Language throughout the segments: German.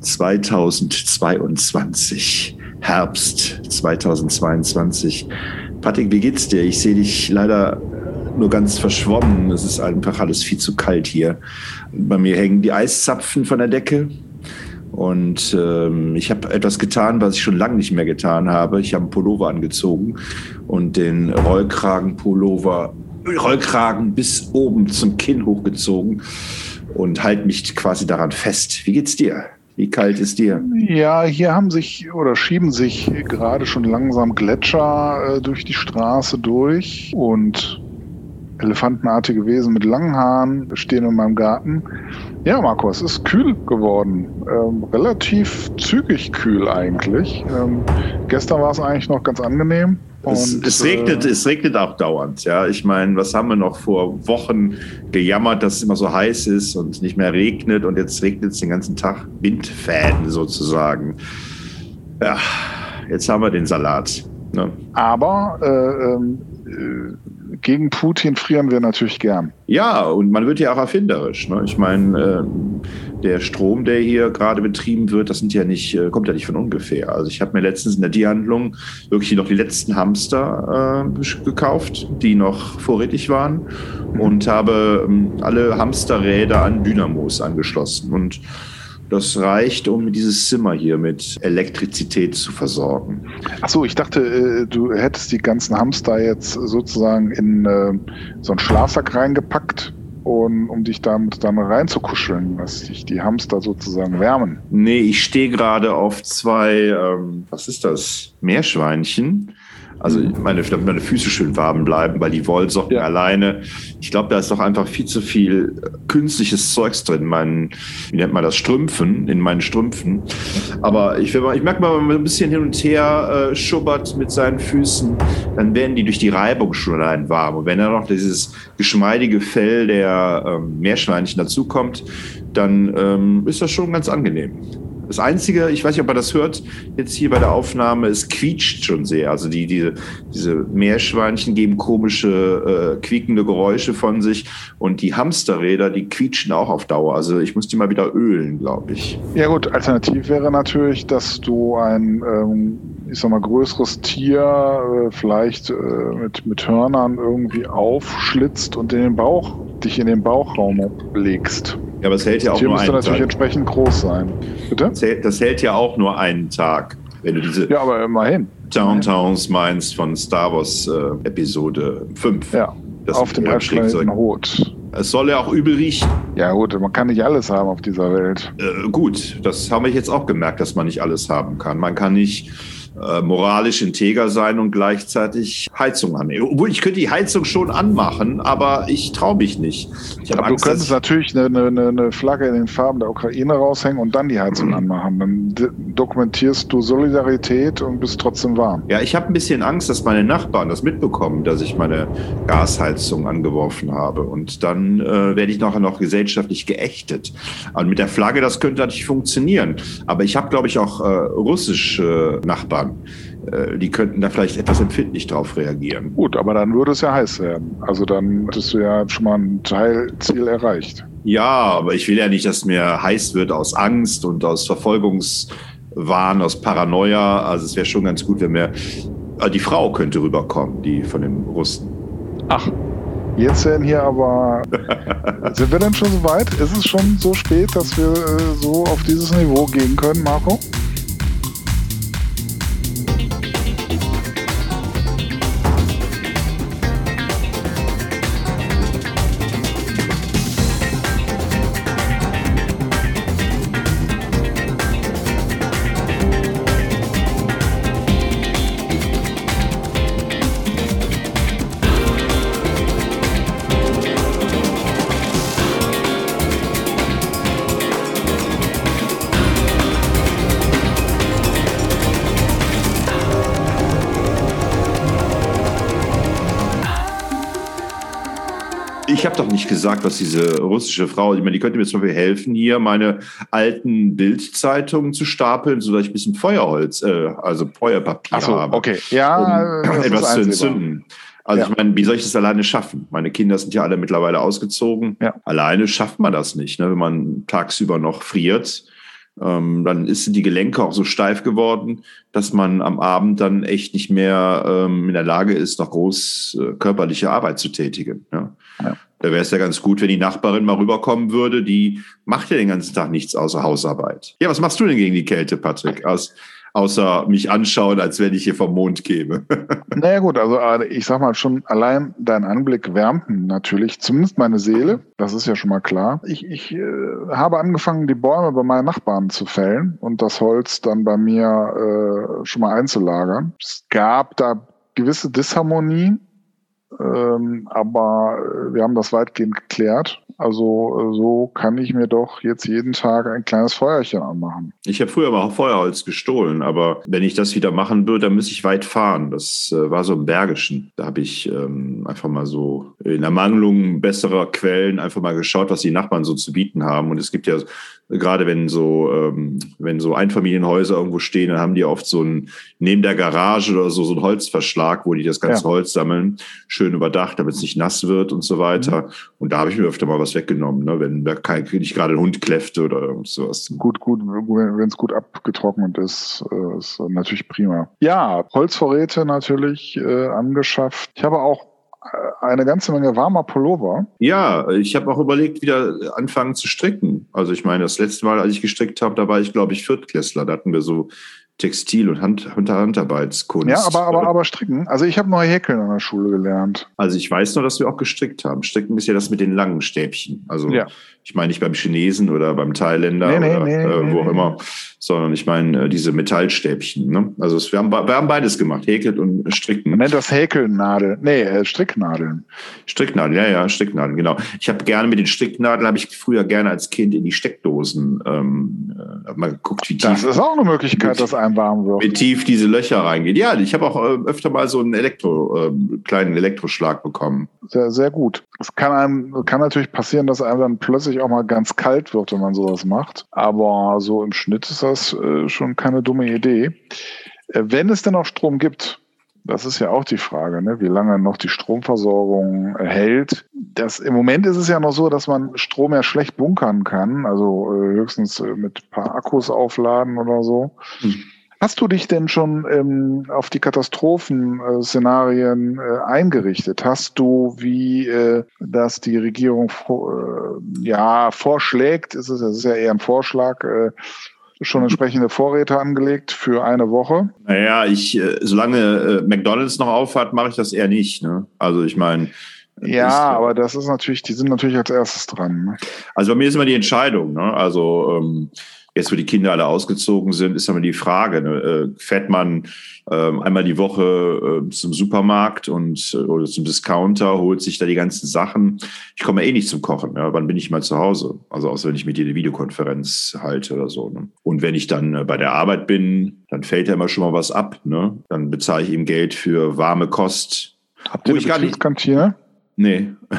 2022, Herbst 2022. Patrick, wie geht's dir? Ich sehe dich leider nur ganz verschwommen. Es ist einfach alles viel zu kalt hier. Bei mir hängen die Eiszapfen von der Decke. Und ähm, ich habe etwas getan, was ich schon lange nicht mehr getan habe. Ich habe einen Pullover angezogen und den Rollkragenpullover, Rollkragen bis oben zum Kinn hochgezogen und halte mich quasi daran fest. Wie geht's dir? Wie kalt ist dir? Ja, hier haben sich oder schieben sich gerade schon langsam Gletscher äh, durch die Straße durch und elefantenartige Wesen mit langen Haaren stehen in meinem Garten. Ja, Marco, es ist kühl geworden. Ähm, relativ zügig kühl eigentlich. Ähm, gestern war es eigentlich noch ganz angenehm. Es, und, es, regnet, äh, es regnet auch dauernd. Ja, ich meine, was haben wir noch vor Wochen gejammert, dass es immer so heiß ist und nicht mehr regnet und jetzt regnet es den ganzen Tag Windfäden sozusagen. Ja, jetzt haben wir den Salat. Ne? Aber äh, ähm, äh, gegen Putin frieren wir natürlich gern. Ja, und man wird ja auch erfinderisch. Ne? Ich meine, äh, der Strom, der hier gerade betrieben wird, das sind ja nicht, äh, kommt ja nicht von ungefähr. Also ich habe mir letztens in der Tierhandlung wirklich noch die letzten Hamster äh, gekauft, die noch vorrätig waren mhm. und habe ähm, alle Hamsterräder an Dynamos angeschlossen und das reicht, um dieses Zimmer hier mit Elektrizität zu versorgen. Ach so, ich dachte, äh, du hättest die ganzen Hamster jetzt sozusagen in äh, so einen Schlafsack reingepackt und, um dich damit dann reinzukuscheln, dass sich die Hamster sozusagen wärmen. Nee, ich stehe gerade auf zwei, ähm, was ist das? Meerschweinchen. Also meine, damit meine Füße schön warm bleiben, weil die Wollsocken ja. alleine, ich glaube, da ist doch einfach viel zu viel äh, künstliches Zeugs drin. Mein, wie nennt man das? Strümpfen, in meinen Strümpfen. Aber ich, ich merke mal, wenn man ein bisschen hin und her äh, schubbert mit seinen Füßen, dann werden die durch die Reibung schon allein warm. Und wenn dann noch dieses geschmeidige Fell der ähm, Meerschweinchen dazukommt, dann ähm, ist das schon ganz angenehm. Das Einzige, ich weiß nicht, ob man das hört, jetzt hier bei der Aufnahme, es quietscht schon sehr. Also die, diese, diese Meerschweinchen geben komische, äh, quiekende Geräusche von sich und die Hamsterräder, die quietschen auch auf Dauer. Also ich muss die mal wieder ölen, glaube ich. Ja gut, alternativ wäre natürlich, dass du ein, ähm, ich sag mal, größeres Tier äh, vielleicht äh, mit, mit Hörnern irgendwie aufschlitzt und in den Bauch, dich in den Bauchraum legst. Ja, aber es hält ja auch nur einen Tag. müsste natürlich entsprechend groß sein. Bitte? Das hält, das hält, ja auch nur einen Tag, wenn du diese ja, aber immerhin. Downtowns meinst von Star Wars äh, Episode 5. Ja, das auf dem Planeten Rot. Es soll ja auch übel riechen. Ja gut, man kann nicht alles haben auf dieser Welt. Äh, gut, das habe ich jetzt auch gemerkt, dass man nicht alles haben kann. Man kann nicht äh, moralisch integer sein und gleichzeitig Heizung annehmen. Obwohl ich könnte die Heizung schon anmachen, aber ich traue mich nicht. aber Angst, du könntest natürlich eine, eine, eine, Flagge in den Farben der Ukraine raushängen und dann die Heizung mhm. anmachen. Dann dokumentierst du Solidarität und bist trotzdem warm. Ja, ich habe ein bisschen Angst, dass meine Nachbarn das mitbekommen, dass ich meine Gasheizung angeworfen habe. Und dann äh, werde ich nachher noch gesellschaftlich geächtet. Und mit der Flagge, das könnte natürlich funktionieren. Aber ich habe, glaube ich, auch äh, russische Nachbarn haben. Äh, die könnten da vielleicht etwas empfindlich drauf reagieren. Gut, aber dann würde es ja heiß werden. Also dann hättest du ja schon mal ein Teilziel erreicht. Ja, aber ich will ja nicht, dass mir heiß wird aus Angst und aus Verfolgungswahn, aus Paranoia. Also es wäre schon ganz gut, wenn mir äh, die Frau könnte rüberkommen, die von den Russen. Ach, Jetzt werden hier aber. sind wir denn schon so weit? Ist es schon so spät, dass wir äh, so auf dieses Niveau gehen können, Marco? Nicht gesagt, was diese russische Frau, ich meine, die könnte mir zum Beispiel helfen, hier meine alten Bildzeitungen zu stapeln, sodass ich ein bisschen Feuerholz, äh, also Feuerpapier so, habe. Okay, ja, um etwas zu entzünden. Also ja. ich meine, wie soll ich das alleine schaffen? Meine Kinder sind ja alle mittlerweile ausgezogen. Ja. Alleine schafft man das nicht, ne? wenn man tagsüber noch friert. Ähm, dann ist die Gelenke auch so steif geworden, dass man am Abend dann echt nicht mehr ähm, in der Lage ist, noch groß äh, körperliche Arbeit zu tätigen. Ja? ja. Da wäre es ja ganz gut, wenn die Nachbarin mal rüberkommen würde. Die macht ja den ganzen Tag nichts außer Hausarbeit. Ja, was machst du denn gegen die Kälte, Patrick? Aus, außer mich anschauen, als wenn ich hier vom Mond käme. naja gut, also äh, ich sag mal schon, allein dein Anblick wärmt natürlich, zumindest meine Seele, das ist ja schon mal klar. Ich, ich äh, habe angefangen, die Bäume bei meinen Nachbarn zu fällen und das Holz dann bei mir äh, schon mal einzulagern. Es gab da gewisse Disharmonien, ähm, aber äh, wir haben das weitgehend geklärt. Also äh, so kann ich mir doch jetzt jeden Tag ein kleines Feuerchen anmachen. Ich habe früher mal Feuerholz gestohlen, aber wenn ich das wieder machen würde, dann müsste ich weit fahren. Das äh, war so im Bergischen. Da habe ich ähm, einfach mal so in Ermangelung besserer Quellen einfach mal geschaut, was die Nachbarn so zu bieten haben. Und es gibt ja gerade wenn so, ähm, wenn so Einfamilienhäuser irgendwo stehen, dann haben die oft so ein, neben der Garage oder so, so ein Holzverschlag, wo die das ganze ja. Holz sammeln, schön überdacht, damit es nicht nass wird und so weiter. Mhm. Und da habe ich mir öfter mal was weggenommen, ne, wenn da kein, nicht gerade ein Hund kläffte oder sowas. Gut, gut, wenn es gut abgetrocknet ist, äh, ist natürlich prima. Ja, Holzvorräte natürlich äh, angeschafft. Ich habe auch eine ganze Menge warmer Pullover. Ja, ich habe auch überlegt, wieder anfangen zu stricken. Also ich meine, das letzte Mal, als ich gestrickt habe, da war ich, glaube ich, Viertklässler. Da hatten wir so Textil- und Hand Handarbeitskunst. Ja, aber, aber, aber stricken. Also ich habe noch Häkeln an der Schule gelernt. Also ich weiß nur, dass wir auch gestrickt haben. Stricken ist ja das mit den langen Stäbchen. Also ja. Ich meine nicht beim Chinesen oder beim Thailänder nee, nee, oder nee, äh, wo auch immer, sondern ich meine äh, diese Metallstäbchen. Ne? Also es, wir, haben, wir haben beides gemacht, häkelt und stricken. Man nennt das Häkelnadel. Nee, äh, Stricknadeln. Stricknadeln, ja, ja, Stricknadeln, genau. Ich habe gerne mit den Stricknadeln, habe ich früher gerne als Kind in die Steckdosen ähm, äh, mal geguckt, wie tief. Das ist auch eine Möglichkeit, das einem warm wird. Wie tief diese Löcher reingehen. Ja, ich habe auch äh, öfter mal so einen Elektro, äh, kleinen Elektroschlag bekommen. Sehr, sehr gut. Es kann einem, kann natürlich passieren, dass einem dann plötzlich auch mal ganz kalt wird, wenn man sowas macht. Aber so im Schnitt ist das äh, schon keine dumme Idee. Äh, wenn es denn auch Strom gibt, das ist ja auch die Frage, ne? wie lange noch die Stromversorgung hält. Das, Im Moment ist es ja noch so, dass man Strom ja schlecht bunkern kann, also äh, höchstens äh, mit ein paar Akkus aufladen oder so. Hm. Hast du dich denn schon ähm, auf die Katastrophenszenarien äh, eingerichtet? Hast du, wie äh, das die Regierung äh, ja vorschlägt, ist es, das ist ja eher ein Vorschlag, äh, schon entsprechende Vorräte angelegt für eine Woche? Naja, ich, äh, solange äh, McDonalds noch aufhat, mache ich das eher nicht. Ne? Also ich meine, ja, ist, aber das ist natürlich, die sind natürlich als erstes dran. Ne? Also bei mir ist immer die Entscheidung. Ne? Also ähm, Jetzt, wo die Kinder alle ausgezogen sind, ist aber die Frage, ne, äh, fährt man ähm, einmal die Woche äh, zum Supermarkt und äh, oder zum Discounter, holt sich da die ganzen Sachen. Ich komme eh nicht zum Kochen. Ja. Wann bin ich mal zu Hause? Also außer wenn ich mit dir eine Videokonferenz halte oder so. Ne? Und wenn ich dann äh, bei der Arbeit bin, dann fällt ja immer schon mal was ab. Ne? Dann bezahle ich ihm Geld für warme Kost. Habt ihr eine Betriebskantine? Nee.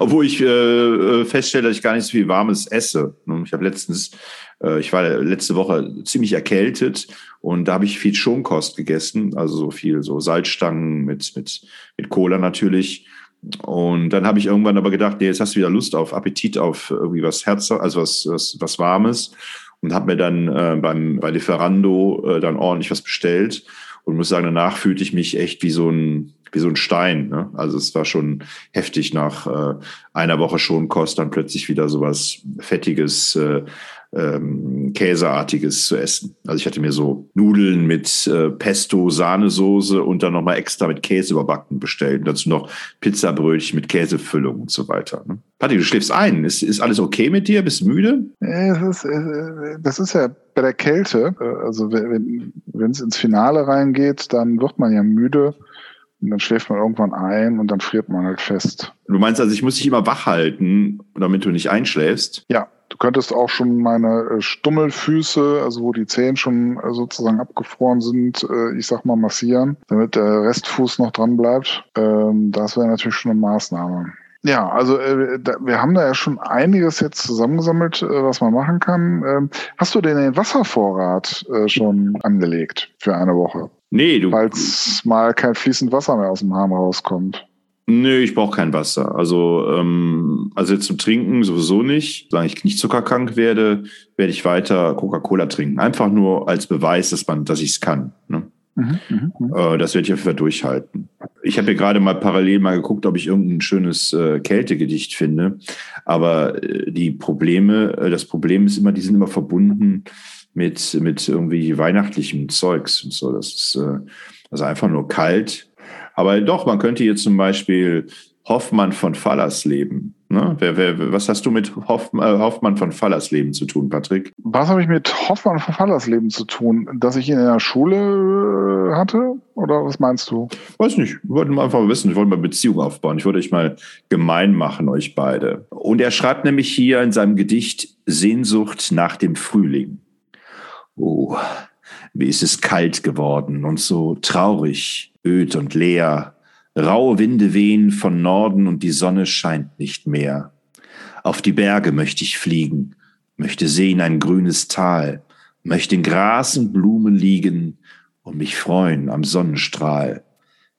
Obwohl ich äh, äh, feststelle, dass ich gar nicht so viel Warmes esse. Ne? Ich habe letztens, äh, ich war letzte Woche ziemlich erkältet und da habe ich viel Schonkost gegessen, also so viel so Salzstangen mit, mit, mit Cola natürlich. Und dann habe ich irgendwann aber gedacht, nee, jetzt hast du wieder Lust auf Appetit auf irgendwie was Herz, also was, was, was Warmes. Und habe mir dann äh, beim, bei Lieferando äh, dann ordentlich was bestellt und muss sagen, danach fühlte ich mich echt wie so ein, wie so ein Stein. Ne? Also es war schon heftig nach äh, einer Woche schon Kost, dann plötzlich wieder sowas Fettiges, äh, ähm, Käseartiges zu essen. Also ich hatte mir so Nudeln mit äh, Pesto, Sahnesoße und dann nochmal extra mit Käse überbacken bestellt. Und dazu noch Pizzabrötchen mit Käsefüllung und so weiter. Ne? Patti, du schläfst ein. Ist, ist alles okay mit dir? Bist du müde? Das ist, äh, das ist ja bei der Kälte. Äh, also wenn es ins Finale reingeht, dann wird man ja müde. Und dann schläft man irgendwann ein und dann friert man halt fest. Du meinst also, ich muss dich immer wach halten, damit du nicht einschläfst? Ja, du könntest auch schon meine äh, Stummelfüße, also wo die Zehen schon äh, sozusagen abgefroren sind, äh, ich sag mal massieren, damit der Restfuß noch dran bleibt. Ähm, das wäre natürlich schon eine Maßnahme. Ja, also äh, da, wir haben da ja schon einiges jetzt zusammengesammelt, äh, was man machen kann. Ähm, hast du denn den Wasservorrat äh, schon angelegt für eine Woche? Nee, du. Falls mal kein fließend Wasser mehr aus dem Hahn rauskommt. Nee, ich brauche kein Wasser. Also, ähm, also zum Trinken sowieso nicht. Solange ich nicht zuckerkrank werde, werde ich weiter Coca-Cola trinken. Einfach nur als Beweis, dass man, dass ich es kann. Ne? Mhm, mh, mh. Äh, das werde ich auf jeden Fall durchhalten. Ich habe hier gerade mal parallel mal geguckt, ob ich irgendein schönes äh, Kältegedicht finde. Aber äh, die Probleme, äh, das Problem ist immer, die sind immer verbunden mit, mit irgendwie weihnachtlichem Zeugs und so. Das ist äh, also einfach nur kalt aber doch, man könnte jetzt zum Beispiel Hoffmann von Fallersleben. Ne? Wer, wer, was hast du mit Hoff, äh, Hoffmann von Fallersleben zu tun, Patrick? Was habe ich mit Hoffmann von Fallersleben zu tun? Dass ich ihn in der Schule äh, hatte? Oder was meinst du? Weiß nicht. Ich wollte mal einfach wissen. Ich wollte mal Beziehungen aufbauen. Ich wollte euch mal gemein machen, euch beide. Und er schreibt nämlich hier in seinem Gedicht Sehnsucht nach dem Frühling. Oh, wie ist es kalt geworden und so traurig öd und leer. Raue Winde wehen von Norden und die Sonne scheint nicht mehr. Auf die Berge möchte ich fliegen, möchte sehen ein grünes Tal, möchte in Gras und Blumen liegen und mich freuen am Sonnenstrahl,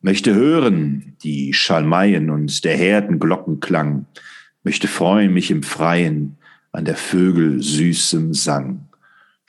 möchte hören die Schalmeien und der Herden Glockenklang, möchte freuen mich im Freien an der Vögel süßem Sang.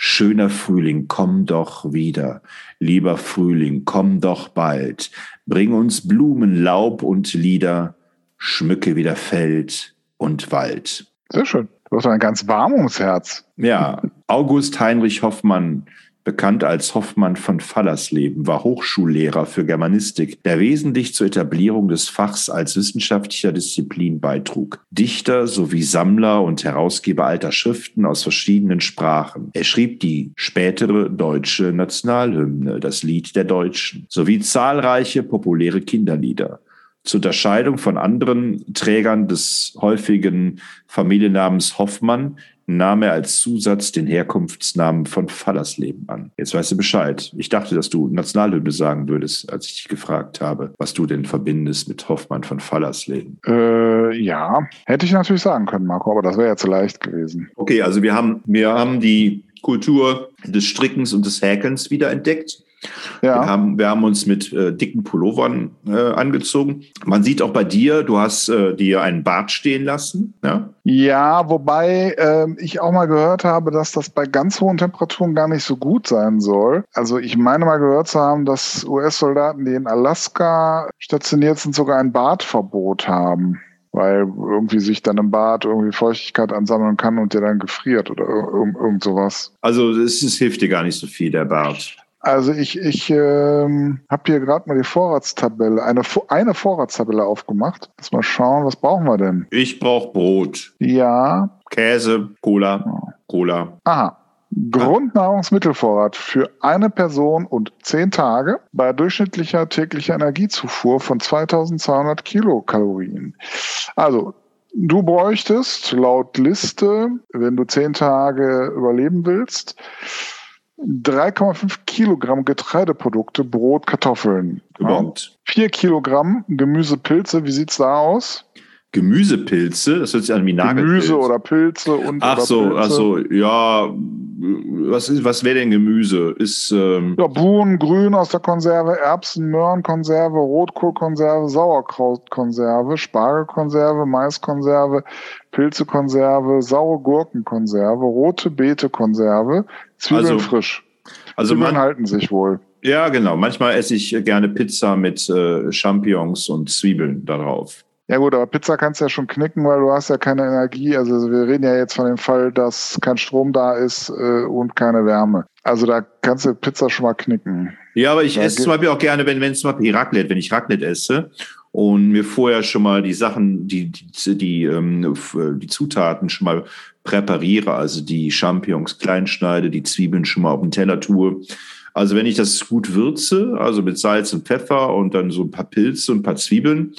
Schöner Frühling, komm doch wieder. Lieber Frühling, komm doch bald. Bring uns Blumen, Laub und Lieder. Schmücke wieder Feld und Wald. Sehr schön. Du hast ein ganz warmes Herz. Ja, August Heinrich Hoffmann bekannt als Hoffmann von Fallersleben, war Hochschullehrer für Germanistik, der wesentlich zur Etablierung des Fachs als wissenschaftlicher Disziplin beitrug. Dichter sowie Sammler und Herausgeber alter Schriften aus verschiedenen Sprachen. Er schrieb die spätere deutsche Nationalhymne, das Lied der Deutschen, sowie zahlreiche populäre Kinderlieder. Zur Unterscheidung von anderen Trägern des häufigen Familiennamens Hoffmann nahm er als Zusatz den Herkunftsnamen von Fallersleben an. Jetzt weißt du Bescheid. Ich dachte, dass du Nationalhymne sagen würdest, als ich dich gefragt habe, was du denn verbindest mit Hoffmann von Fallersleben. Äh, ja, hätte ich natürlich sagen können, Marco, aber das wäre ja zu leicht gewesen. Okay, also wir haben, wir haben die Kultur des Strickens und des Häkelns wieder entdeckt. Ja. Wir, haben, wir haben uns mit äh, dicken Pullovern äh, angezogen. Man sieht auch bei dir, du hast äh, dir einen Bart stehen lassen. Ja, ja wobei ähm, ich auch mal gehört habe, dass das bei ganz hohen Temperaturen gar nicht so gut sein soll. Also ich meine mal gehört zu haben, dass US-Soldaten, die in Alaska stationiert sind, sogar ein Bartverbot haben weil irgendwie sich dann im Bad irgendwie Feuchtigkeit ansammeln kann und der dann gefriert oder irgend, irgend sowas. Also es, es hilft dir gar nicht so viel, der Bart. Also ich, ich ähm, habe hier gerade mal die Vorratstabelle, eine, eine Vorratstabelle aufgemacht. Lass mal schauen, was brauchen wir denn? Ich brauche Brot. Ja. Käse, Cola, Cola. Aha. Grundnahrungsmittelvorrat für eine Person und zehn Tage bei durchschnittlicher täglicher Energiezufuhr von 2200 Kilokalorien. Also Du bräuchtest laut Liste, wenn du zehn Tage überleben willst, 3,5 Kilogramm Getreideprodukte, Brot, Kartoffeln. Überhaupt. 4 Kilogramm Gemüsepilze, wie sieht's da aus? Gemüsepilze, das hört sich an wie Nagelpilz. Gemüse oder Pilze und Ach so, Pilze. ach so, ja, was was wäre denn Gemüse? Ist ähm ja Bohnen, Grün aus der Konserve, Erbsen, Möhrenkonserve, Rotkohlkonserve, Sauerkrautkonserve, Spargelkonserve, Maiskonserve, Pilzekonserve, saure Gurkenkonserve, rote Beetekonserve, Zwiebeln also, frisch. Also Zwiebeln man, halten sich wohl. Ja, genau. Manchmal esse ich gerne Pizza mit äh, Champignons und Zwiebeln darauf. Ja gut, aber Pizza kannst du ja schon knicken, weil du hast ja keine Energie. Also wir reden ja jetzt von dem Fall, dass kein Strom da ist äh, und keine Wärme. Also da kannst du Pizza schon mal knicken. Ja, aber ich da esse zum Beispiel auch gerne, wenn wenn es zum Beispiel Raclette, wenn ich Raclette esse und mir vorher schon mal die Sachen, die die die, ähm, die Zutaten schon mal präpariere, also die Champignons klein schneide, die Zwiebeln schon mal auf den Teller tue. Also wenn ich das gut würze, also mit Salz und Pfeffer und dann so ein paar Pilze und ein paar Zwiebeln,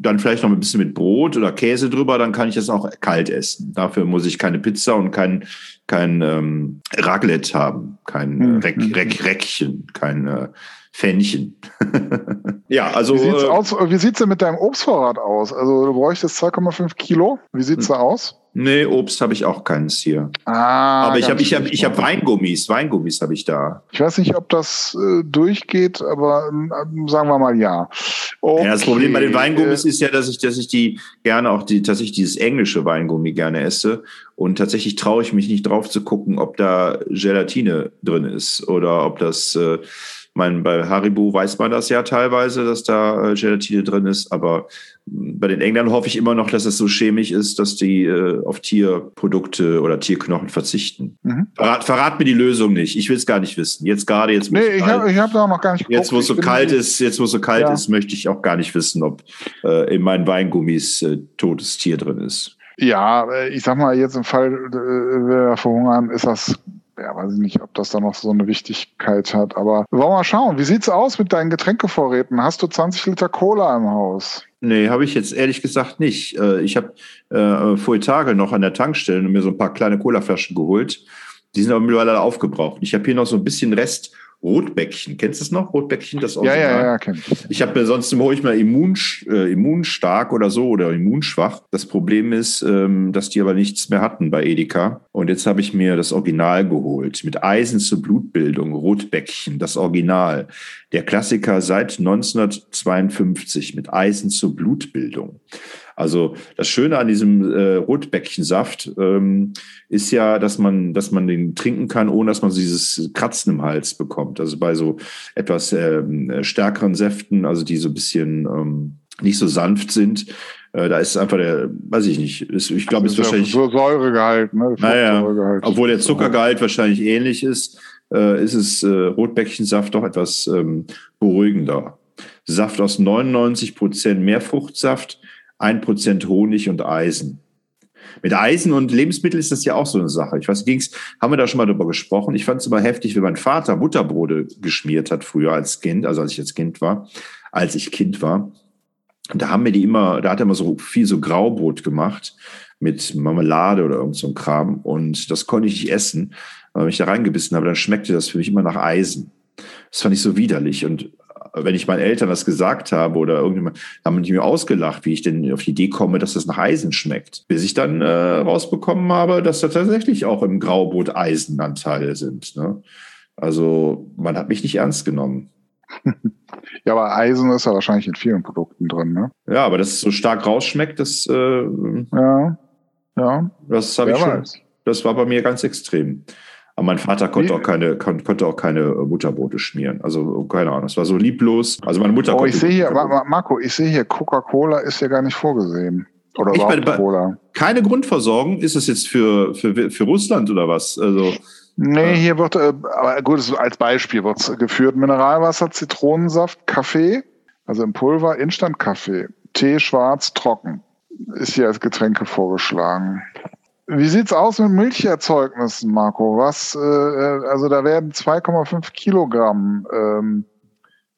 dann vielleicht noch ein bisschen mit Brot oder Käse drüber, dann kann ich das auch kalt essen. Dafür muss ich keine Pizza und kein, kein ähm, Raclette haben, kein äh, Reck, Reck, Reckchen, kein äh, Fännchen. ja, also. Wie sieht's, äh, aus, wie sieht's denn mit deinem Obstvorrat aus? Also du bräuchtest 2,5 Kilo. Wie sieht's da aus? Nee, Obst habe ich auch keins hier. Ah, aber ich habe ich hab, ich hab Weingummis. Weingummis habe ich da. Ich weiß nicht, ob das äh, durchgeht, aber ähm, sagen wir mal ja. Okay. Ja, das Problem bei den Weingummis äh, ist ja, dass ich, dass ich die gerne auch die, dass ich dieses englische Weingummi gerne esse. Und tatsächlich traue ich mich nicht drauf zu gucken, ob da Gelatine drin ist oder ob das, äh, mein, bei Haribo weiß man das ja teilweise, dass da äh, Gelatine drin ist, aber bei den Engländern hoffe ich immer noch, dass es so chemisch ist, dass die äh, auf Tierprodukte oder Tierknochen verzichten. Mhm. Verrat, verrat mir die Lösung nicht. Ich will es gar nicht wissen. Jetzt gerade, jetzt Nee, ich habe hab da auch noch gar nicht geguckt. Jetzt, wo es so kalt ist, jetzt, wo es so kalt Ja. ist, möchte ich auch gar nicht wissen, ob äh, in meinen Weingummis äh, totes Tier drin ist. Ja, äh, ich sag mal, jetzt im Fall, äh, wir verhungern, ist das, ja, weiß ich nicht, ob das da noch so eine Wichtigkeit hat. Aber wollen wir mal schauen, wie sieht's aus mit deinen Getränkevorräten? Hast du 20 Liter Cola im Haus? Nee, habe ich jetzt ehrlich gesagt nicht. Äh, ich habe äh, vor Tage noch an der Tankstelle mir so ein paar kleine Colaflaschen geholt. Die sind aber mittlerweile aufgebraucht. Ich habe hier noch so ein bisschen Rest Rotbäckchen. Kennst du es noch? Rotbäckchen, das Ja, ja, Original? ja, kenn ich. Ich habe mir sonst hole ich mal immun, äh, immunstark oder so oder immunschwach. Das Problem ist, ähm, dass die aber nichts mehr hatten bei Edeka. Und jetzt habe ich mir das Original geholt mit Eisen zur Blutbildung, Rotbäckchen, das Original. Der Klassiker seit 1952 mit Eisen zur Blutbildung. Also das Schöne an diesem äh, Rotbäckchensaft ähm, ist ja, dass man, dass man den trinken kann, ohne dass man so dieses Kratzen im Hals bekommt. Also bei so etwas ähm, stärkeren Säften, also die so ein bisschen ähm, nicht so sanft sind, äh, da ist einfach der, weiß ich nicht, ist, ich glaube, ist Das wahrscheinlich, so Säuregehalt, ne? naja, Fruchtsäuregehalt. obwohl der Zuckergehalt wahrscheinlich ähnlich ist, äh, ist es äh, Rotbäckchensaft doch etwas ähm, beruhigender. Saft aus 99 Prozent Meerfruchtsaft, 1 Prozent Honig und Eisen. Mit Eisen und Lebensmitteln ist das ja auch so eine Sache. Ich weiß, ging's, haben wir da schon mal drüber gesprochen? Ich fand es immer heftig, wenn mein Vater Butterbrote geschmiert hat früher als Kind, also als ich als Kind war, als ich Kind war. Und da haben wir die immer, da hat er immer so viel so Graubrot gemacht mit Marmelade oder irgend so ein Kram. Und das konnte ich nicht essen. Wenn ich da reingebissen habe, dann schmeckte das für mich immer nach Eisen. Das fand ich so widerlich. Und wenn ich meinen Eltern das gesagt habe oder irgendjemand, haben die mir ausgelacht, wie ich denn auf die Idee komme, dass das nach Eisen schmeckt. Bis ich dann äh, rausbekommen habe, dass da tatsächlich auch im Graubrot Eisenanteile sind. Ne? Also man hat mich nicht ernst genommen. Ja, aber Eisen ist ja wahrscheinlich in vielen Produkten drin, ne? Ja, aber dass es so stark rausschmeckt, das, äh, Ja. Ja. das habe ich schon. weiß. Das war bei mir ganz extrem. Aber mein Vater konnte auch keine, kon, konnte auch keine äh, Butterbrote schmieren. Also keine Ahnung, das war so lieblos. Also meine Mutter Oh, ich sehe hier, Marco, ich sehe hier, Coca-Cola ist ja gar nicht vorgesehen. Oder Ich meine, Cola. keine Grundversorgung. Ist es jetzt für, für, für Russland oder was? Also Nee, Ja. hier wird, äh, aber gut, als Beispiel wird geführt Mineralwasser, Zitronensaft, Kaffee, also im Pulver, Instant-Kaffee, Tee, schwarz, trocken. Ist hier als Getränke vorgeschlagen. Wie sieht's aus mit Milcherzeugnissen, Marco? Was, äh, also da werden 2,5 Kilogramm ähm,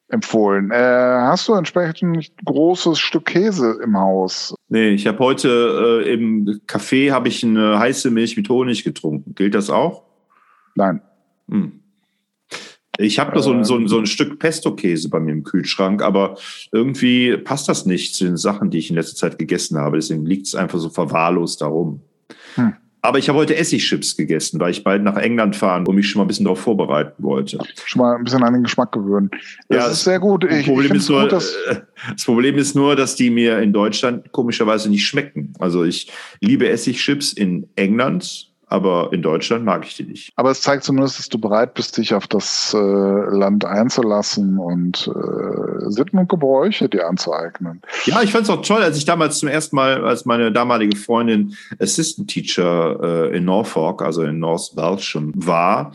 empfohlen. Äh, hast du entsprechend ein großes Stück Käse im Haus? nee, ich habe heute äh, im Café habe ich eine heiße Milch mit Honig getrunken. Gilt das auch? Nein. Hm. Ich habe da so, ein, so, ein, so ein Stück Pesto-Käse bei mir im Kühlschrank, aber irgendwie passt das nicht zu den Sachen, die ich in letzter Zeit gegessen habe. Deswegen liegt es einfach so verwahrlost darum. Hm. Aber ich habe heute Essigchips gegessen, weil ich bald nach England fahren und mich schon mal ein bisschen darauf vorbereiten wollte. Schon mal ein bisschen an den Geschmack gewöhnen. Das Ja, ist sehr gut. Das Ich, ich Problem, ist nur, gut, dass äh, das Problem ist nur, dass die mir in Deutschland komischerweise nicht schmecken. Also ich liebe Essigchips in England, aber in Deutschland mag ich die nicht. Aber es zeigt zumindest, dass du bereit bist, dich auf das äh, Land einzulassen und äh, Sitten und Gebräuche dir anzueignen. Ja, ich fand es auch toll, als ich damals zum ersten Mal, als meine damalige Freundin Assistant Teacher äh, in Norfolk, also in North Belgium, war,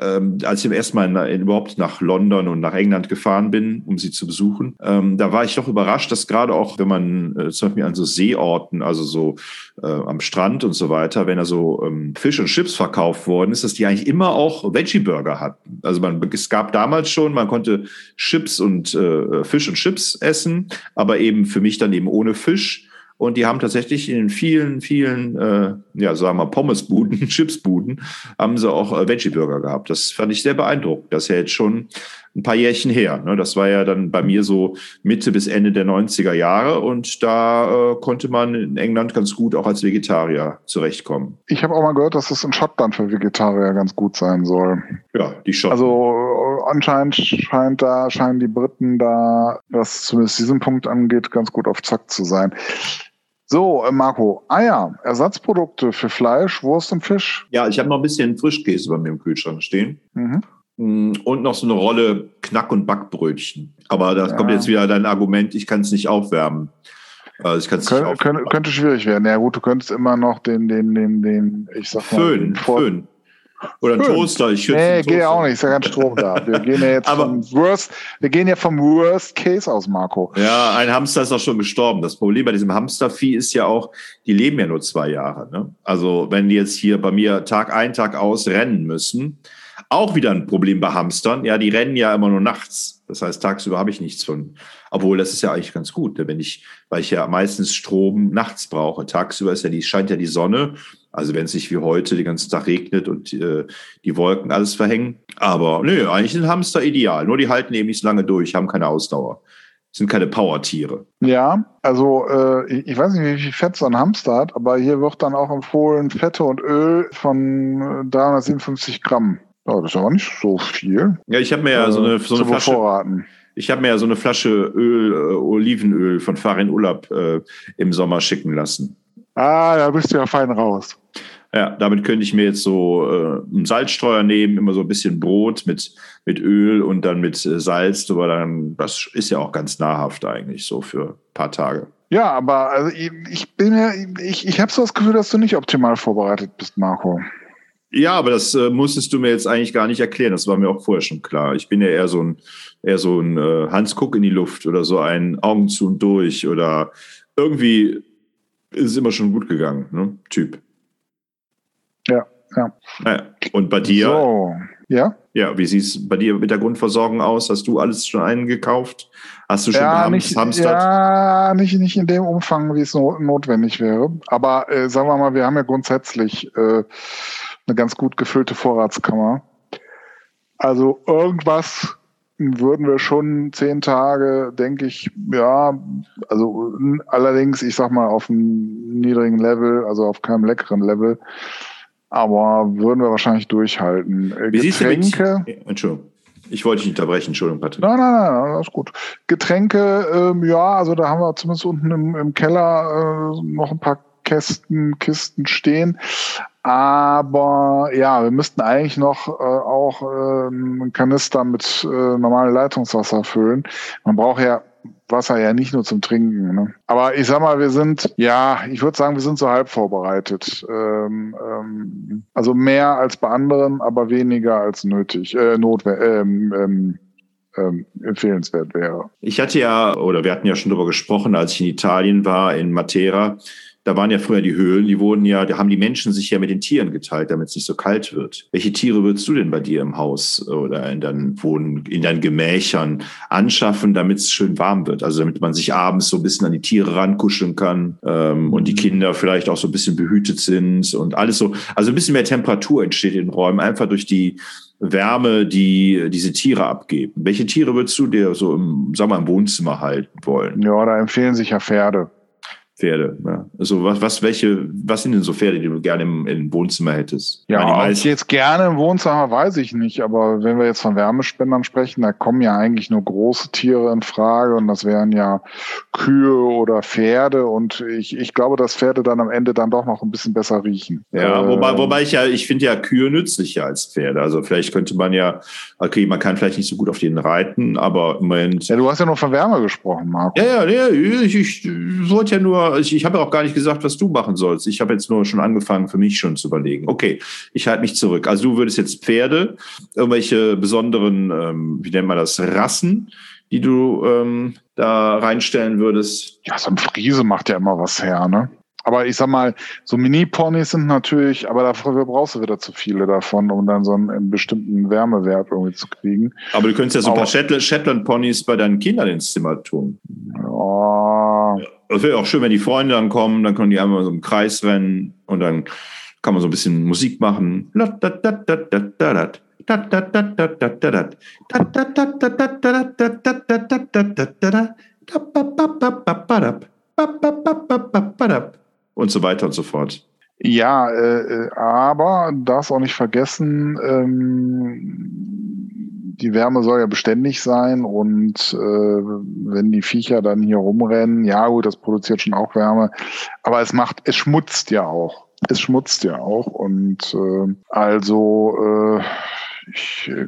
ähm, als ich zum ersten Mal in, in, überhaupt nach London und nach England gefahren bin, um sie zu besuchen, ähm, da war ich doch überrascht, dass gerade auch, wenn man äh, zum Beispiel an so Seeorten, also so äh, am Strand und so weiter, wenn da so ähm, Fisch und Chips verkauft worden ist, dass die eigentlich immer auch Veggie-Burger hatten. Also man, es gab damals schon, man konnte Chips und äh, Fisch und Chips essen, aber eben für mich dann eben ohne Fisch. Und die haben tatsächlich in vielen, vielen, äh, ja, sagen wir Pommesbuden, Chipsbuden, haben sie auch äh, Veggie-Burger gehabt. Das fand ich sehr beeindruckend. Das ist ja jetzt schon ein paar Jährchen her. Ne? Das war ja dann bei mir so Mitte bis Ende der 90er Jahre und da äh, konnte man in England ganz gut auch als Vegetarier zurechtkommen. Ich habe auch mal gehört, dass es in Schottland für Vegetarier ganz gut sein soll. Ja, die Schotten. Also äh, anscheinend scheint da, scheinen die Briten da, was zumindest diesen Punkt angeht, ganz gut auf Zack zu sein. So, äh, Marco, Eier, Ersatzprodukte für Fleisch, Wurst und Fisch. Ja, ich habe noch ein bisschen Frischkäse bei mir im Kühlschrank stehen. Mhm. Mm, und noch so eine Rolle Knack- und Backbrötchen. Aber da ja. kommt jetzt wieder dein Argument, ich kann es nicht aufwärmen. Also ich kann's Kön nicht aufwärmen. Könnte schwierig werden. Ja gut, du könntest immer noch den, den, den, den, ich sag mal, Föhn, Föhn. Oder ein Toaster. Ich nee, geht ja auch nicht. Ist ja kein Strom da. Wir gehen ja jetzt Aber, vom Worst, wir gehen ja vom Worst Case aus, Marco. Ja, ein Hamster ist auch schon gestorben. Das Problem bei diesem Hamstervieh ist ja auch, die leben ja nur zwei Jahre. Ne? Also wenn die jetzt hier bei mir Tag ein, Tag aus rennen müssen, auch wieder ein Problem bei Hamstern. Ja, die rennen ja immer nur nachts. Das heißt, tagsüber habe ich nichts von. Obwohl, das ist ja eigentlich ganz gut, ne? wenn ich, weil ich ja meistens Strom nachts brauche. Tagsüber ist ja die, scheint ja die Sonne. Also wenn es nicht wie heute den ganzen Tag regnet und äh, die Wolken alles verhängen. Aber nö, eigentlich sind Hamster ideal. Nur die halten eben nicht so lange durch, haben keine Ausdauer sind keine Powertiere. Ja, also äh, ich weiß nicht, wie viel Fett so ein Hamster hat, aber hier wird dann auch empfohlen Fette und Öl von 357 äh, Gramm. Ja, das ist aber nicht so viel. Ja, ich habe mir ja so eine, so eine Flasche. Vorraten. Ich habe mir ja so eine Flasche Öl, äh, Olivenöl von Farin Urlaub äh, im Sommer schicken lassen. Ah, da bist du ja fein raus. Ja, damit könnte ich mir jetzt so äh, einen Salzstreuer nehmen, immer so ein bisschen Brot mit, mit Öl und dann mit äh, Salz Aber Dann, das ist ja auch ganz nahrhaft eigentlich so für ein paar Tage. Ja, aber also ich, ich bin ja, ich, ich habe so das Gefühl, dass du nicht optimal vorbereitet bist, Marco. Ja, aber das äh, musstest du mir jetzt eigentlich gar nicht erklären. Das war mir auch vorher schon klar. Ich bin ja eher so ein, eher so ein äh, Hans Kuck in die Luft oder so ein Augen zu und durch oder irgendwie ist es immer schon gut gegangen, ne? Typ. Ja, ja. Naja. Und bei dir? So, ja. Ja, wie sieht es bei dir mit der Grundversorgung aus? Hast du alles schon eingekauft? Hast du schon ja, nicht, Ja, nicht, nicht in dem Umfang, wie es notwendig wäre. Aber äh, sagen wir mal, wir haben ja grundsätzlich äh, eine ganz gut gefüllte Vorratskammer. Also irgendwas würden wir schon zehn Tage, denke ich, ja, also allerdings, ich sag mal, auf einem niedrigen Level, also auf keinem leckeren Level, aber würden wir wahrscheinlich durchhalten. Wie Getränke. Mit, Entschuldigung. Ich wollte dich unterbrechen, Entschuldigung, Patrick. Nein, nein, nein, nein, ist gut. Getränke, ähm, ja, also da haben wir zumindest unten im, im Keller äh, noch ein paar Kästen, Kisten stehen. Aber ja, wir müssten eigentlich noch äh, auch äh, einen Kanister mit äh, normalem Leitungswasser füllen. Man braucht ja Wasser ja nicht nur zum Trinken. Ne? Aber ich sag mal, wir sind, ja, ich würde sagen, wir sind so halb vorbereitet. Ähm, ähm, also mehr als bei anderen, aber weniger als nötig, äh, notwendig. Ähm, ähm, ähm, empfehlenswert wäre. Ich hatte ja, oder wir hatten ja schon darüber gesprochen, als ich in Italien war, in Matera, da waren ja früher die Höhlen, die wurden ja, da haben die Menschen sich ja mit den Tieren geteilt, damit es nicht so kalt wird. Welche Tiere würdest du denn bei dir im Haus oder in deinen Wohnen, in deinen Gemächern anschaffen, damit es schön warm wird? Also damit man sich abends so ein bisschen an die Tiere rankuscheln kann ähm, und die Kinder vielleicht auch so ein bisschen behütet sind und alles so. Also ein bisschen mehr Temperatur entsteht in den Räumen, einfach durch die Wärme, die diese Tiere abgeben. Welche Tiere würdest du dir so im, sag mal, im Wohnzimmer halten wollen? Ja, da empfehlen sich ja Pferde. Pferde. Ja. Also was, was, welche, was sind denn so Pferde, die du gerne im, im Wohnzimmer hättest? Ja, meine, ich jetzt gerne im Wohnzimmer, weiß ich nicht, aber wenn wir jetzt von Wärmespendern sprechen, da kommen ja eigentlich nur große Tiere in Frage und das wären ja Kühe oder Pferde und ich, ich glaube, dass Pferde dann am Ende dann doch noch ein bisschen besser riechen. Ja, äh, wobei, wobei ich ja, ich finde ja Kühe nützlicher als Pferde. Also vielleicht könnte man ja, okay, man kann vielleicht nicht so gut auf denen reiten, aber im Moment. Ja, du hast ja nur von Wärme gesprochen, Marco. Ja, ja, ja ich, ich wollte ja nur ich, ich habe auch gar nicht gesagt, was du machen sollst. Ich habe jetzt nur schon angefangen, für mich schon zu überlegen. Okay, ich halte mich zurück. Also du würdest jetzt Pferde, irgendwelche besonderen, ähm, wie nennt man das, Rassen, die du ähm, da reinstellen würdest? Ja, so ein Friese macht ja immer was her, ne? Aber ich sag mal, so Mini-Ponys sind natürlich, aber dafür brauchst du wieder zu viele davon, um dann so einen, bestimmten Wärmewert irgendwie zu kriegen. Aber du könntest ja so ein paar Shetland-Ponys bei deinen Kindern ins Zimmer tun. Ja. Es wäre auch schön, wenn die Freunde dann kommen, dann können die einmal so im Kreis rennen und dann kann man so ein bisschen Musik machen. Und so weiter und so fort. Ja, äh, aber darfst auch nicht vergessen, ähm, die Wärme soll ja beständig sein und äh, wenn die Viecher dann hier rumrennen, ja gut, das produziert schon auch Wärme, aber es macht, es schmutzt ja auch. Es schmutzt ja auch und äh, also äh, ich, äh,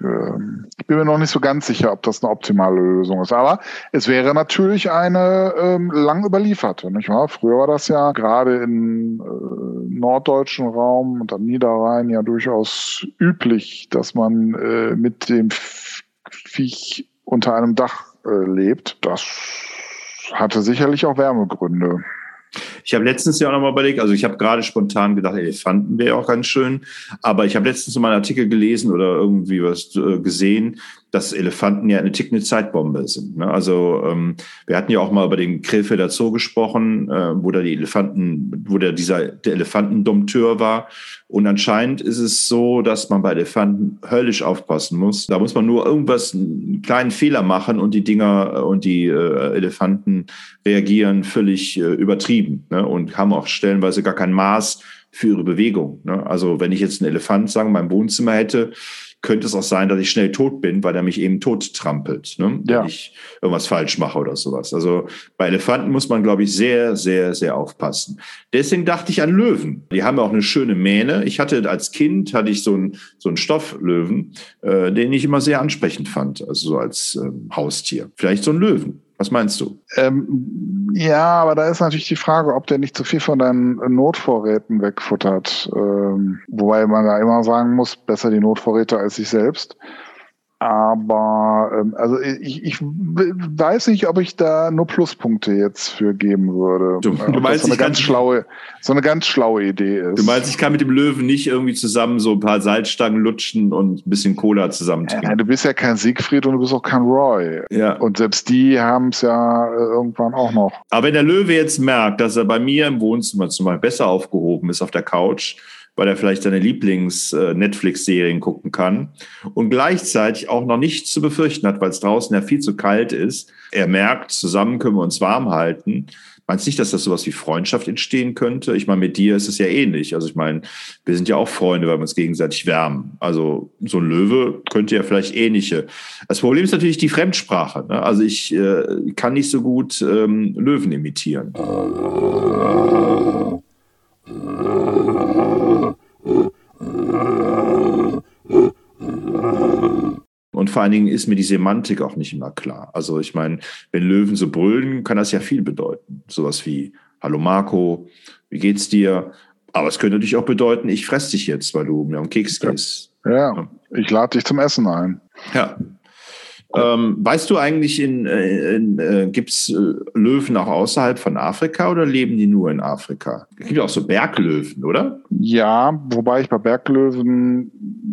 ich bin mir noch nicht so ganz sicher, ob das eine optimale Lösung ist. Aber es wäre natürlich eine ähm, lang überlieferte, nicht wahr? Früher war das ja gerade im äh, norddeutschen Raum und am Niederrhein ja durchaus üblich, dass man äh, mit dem Viech unter einem Dach äh, lebt. Das hatte sicherlich auch Wärmegründe. Ich habe letztens ja auch nochmal überlegt, also ich habe gerade spontan gedacht, Elefanten wäre auch ganz schön, aber ich habe letztens mal einen Artikel gelesen oder irgendwie was äh, gesehen, dass Elefanten ja eine tickende Zeitbombe sind. Ne? Also ähm, wir hatten ja auch mal über den Krefelder Zoo gesprochen, äh, wo da die Elefanten, wo der dieser der Elefantendompteur war. Und anscheinend ist es so, dass man bei Elefanten höllisch aufpassen muss. Da muss man nur irgendwas, einen kleinen Fehler machen und die Dinger äh, und die Elefanten reagieren völlig äh, übertrieben ne? und haben auch stellenweise gar kein Maß für ihre Bewegung. Ne? Also wenn ich jetzt einen Elefant, sagen, in meinem Wohnzimmer hätte, könnte es auch sein, dass ich schnell tot bin, weil er mich eben tot trampelt, ne? wenn ja. ich irgendwas falsch mache oder sowas. Also bei Elefanten muss man, glaube ich, sehr, sehr, sehr aufpassen. Deswegen dachte ich an Löwen. Die haben ja auch eine schöne Mähne. Ich hatte als Kind hatte ich so einen so einen Stofflöwen, äh, den ich immer sehr ansprechend fand, also so als ähm, Haustier. Vielleicht so ein Löwen. Was meinst du? Ähm, ja, aber da ist natürlich die Frage, ob der nicht zu viel von deinen Notvorräten wegfuttert. Ähm, wobei man da immer sagen muss, besser die Notvorräte als sich selbst. Aber ähm, also ich, ich weiß nicht, ob ich da nur Pluspunkte jetzt für geben würde. Du, du meinst, so eine ganz schlaue, so eine ganz schlaue Idee ist. Du meinst, ich kann mit dem Löwen nicht irgendwie zusammen so ein paar Salzstangen lutschen und ein bisschen Cola zusammen trinken? Ja, du bist ja kein Siegfried und du bist auch kein Roy. Ja. Und selbst die haben es ja äh, irgendwann auch noch. Aber wenn der Löwe jetzt merkt, dass er bei mir im Wohnzimmer zum Beispiel besser aufgehoben ist auf der Couch, weil er vielleicht seine Lieblings-Netflix-Serien gucken kann und gleichzeitig auch noch nichts zu befürchten hat, weil es draußen ja viel zu kalt ist. Er merkt, zusammen können wir uns warm halten. Meinst du nicht, dass das sowas wie Freundschaft entstehen könnte? Ich meine, mit dir ist es ja ähnlich. Also ich meine, wir sind ja auch Freunde, weil wir uns gegenseitig wärmen. Also so ein Löwe könnte ja vielleicht ähnliche. Das Problem ist natürlich die Fremdsprache. Ne? Also ich äh, kann nicht so gut ähm, Löwen imitieren. Und vor allen Dingen ist mir die Semantik auch nicht immer klar. Also ich meine, wenn Löwen so brüllen, kann das ja viel bedeuten. Sowas wie, hallo Marco, wie geht's dir? Aber es könnte natürlich auch bedeuten, ich fress dich jetzt, weil du mir am Keks gehst. Ja, ja. ich lade dich zum Essen ein. Ja, ähm, weißt du eigentlich, in, äh, in, äh, gibt es äh, Löwen auch außerhalb von Afrika oder leben die nur in Afrika? Es gibt auch so Berglöwen, oder? Ja, wobei ich bei Berglöwen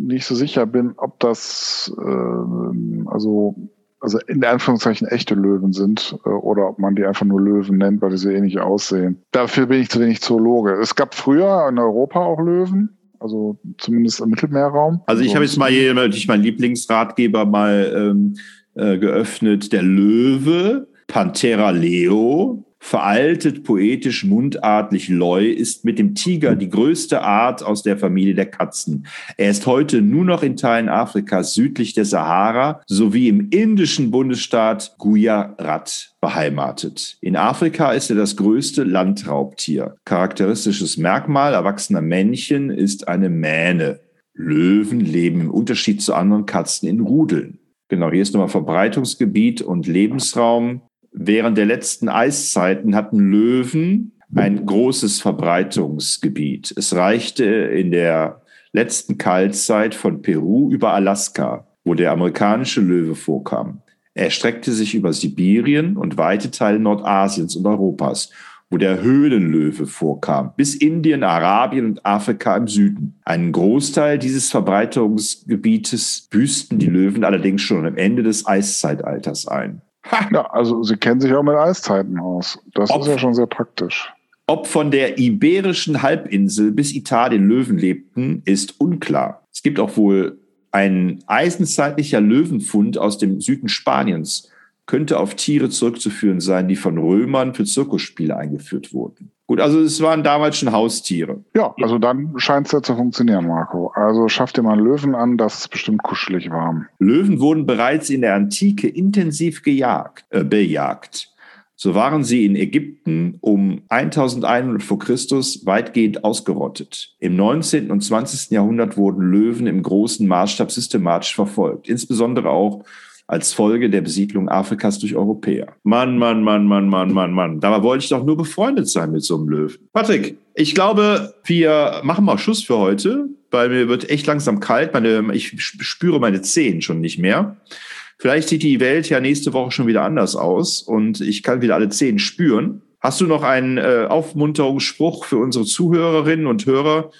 nicht so sicher bin, ob das äh, also also in Anführungszeichen echte Löwen sind äh, oder ob man die einfach nur Löwen nennt, weil die so ähnlich aussehen. Dafür bin ich zu wenig Zoologe. Es gab früher in Europa auch Löwen, also zumindest im Mittelmeerraum. Also ich habe jetzt mal hier natürlich meinen Lieblingsratgeber mal ähm, äh, geöffnet. Der Löwe, Panthera leo, veraltet, poetisch, mundartlich Leu, ist mit dem Tiger die größte Art aus der Familie der Katzen. Er ist heute nur noch in Teilen Afrikas südlich der Sahara sowie im indischen Bundesstaat Gujarat beheimatet. In Afrika ist er das größte Landraubtier. Charakteristisches Merkmal erwachsener Männchen ist eine Mähne. Löwen leben im Unterschied zu anderen Katzen in Rudeln. Genau, hier ist nochmal Verbreitungsgebiet und Lebensraum. Während der letzten Eiszeiten hatten Löwen ein großes Verbreitungsgebiet. Es reichte in der letzten Kaltzeit von Peru über Alaska, wo der amerikanische Löwe vorkam. Er erstreckte sich über Sibirien und weite Teile Nordasiens und Europas, wo der Höhlenlöwe vorkam, bis Indien, Arabien und Afrika im Süden. Einen Großteil dieses Verbreitungsgebietes büßten die Löwen allerdings schon am Ende des Eiszeitalters ein. Ja, also sie kennen sich auch mit Eiszeiten aus. Das Ob- ist ja schon sehr praktisch. Ob von der iberischen Halbinsel bis Italien Löwen lebten, ist unklar. Es gibt auch wohl ein eisenzeitlicher Löwenfund aus dem Süden Spaniens, könnte auf Tiere zurückzuführen sein, die von Römern für Zirkusspiele eingeführt wurden. Gut, also es waren damals schon Haustiere. Ja, also dann scheint es ja zu funktionieren, Marco. Also schaff dir mal einen Löwen an, das ist bestimmt kuschelig warm. Löwen wurden bereits in der Antike intensiv gejagt, äh, bejagt. So waren sie in Ägypten um 1100 vor Christus weitgehend ausgerottet. Im 19. und 20. Jahrhundert wurden Löwen im großen Maßstab systematisch verfolgt, insbesondere auch als Folge der Besiedlung Afrikas durch Europäer. Mann, Mann, Mann, Mann, Mann, Mann, Mann. Dabei wollte ich doch nur befreundet sein mit so einem Löwen. Patrick, ich glaube, wir machen mal Schluss für heute, weil mir wird echt langsam kalt. Meine, ich spüre meine Zehen schon nicht mehr. Vielleicht sieht die Welt ja nächste Woche schon wieder anders aus und ich kann wieder alle Zehen spüren. Hast du noch einen äh, Aufmunterungsspruch für unsere Zuhörerinnen und Hörer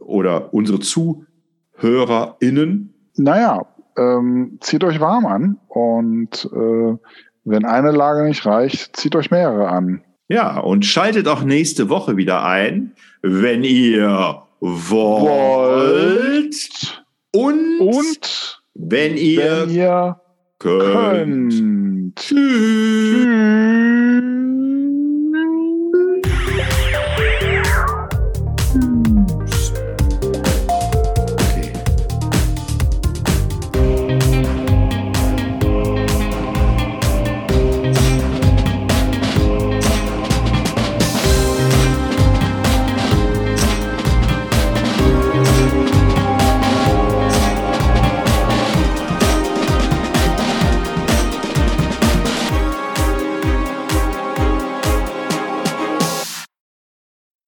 oder unsere ZuhörerInnen? Naja, ähm, zieht euch warm an und äh, wenn eine Lage nicht reicht, zieht euch mehrere an. Ja, und schaltet auch nächste Woche wieder ein, wenn ihr wollt und, Und wenn ihr wenn ihr könnt. könnt. Tschüss. Tschüss.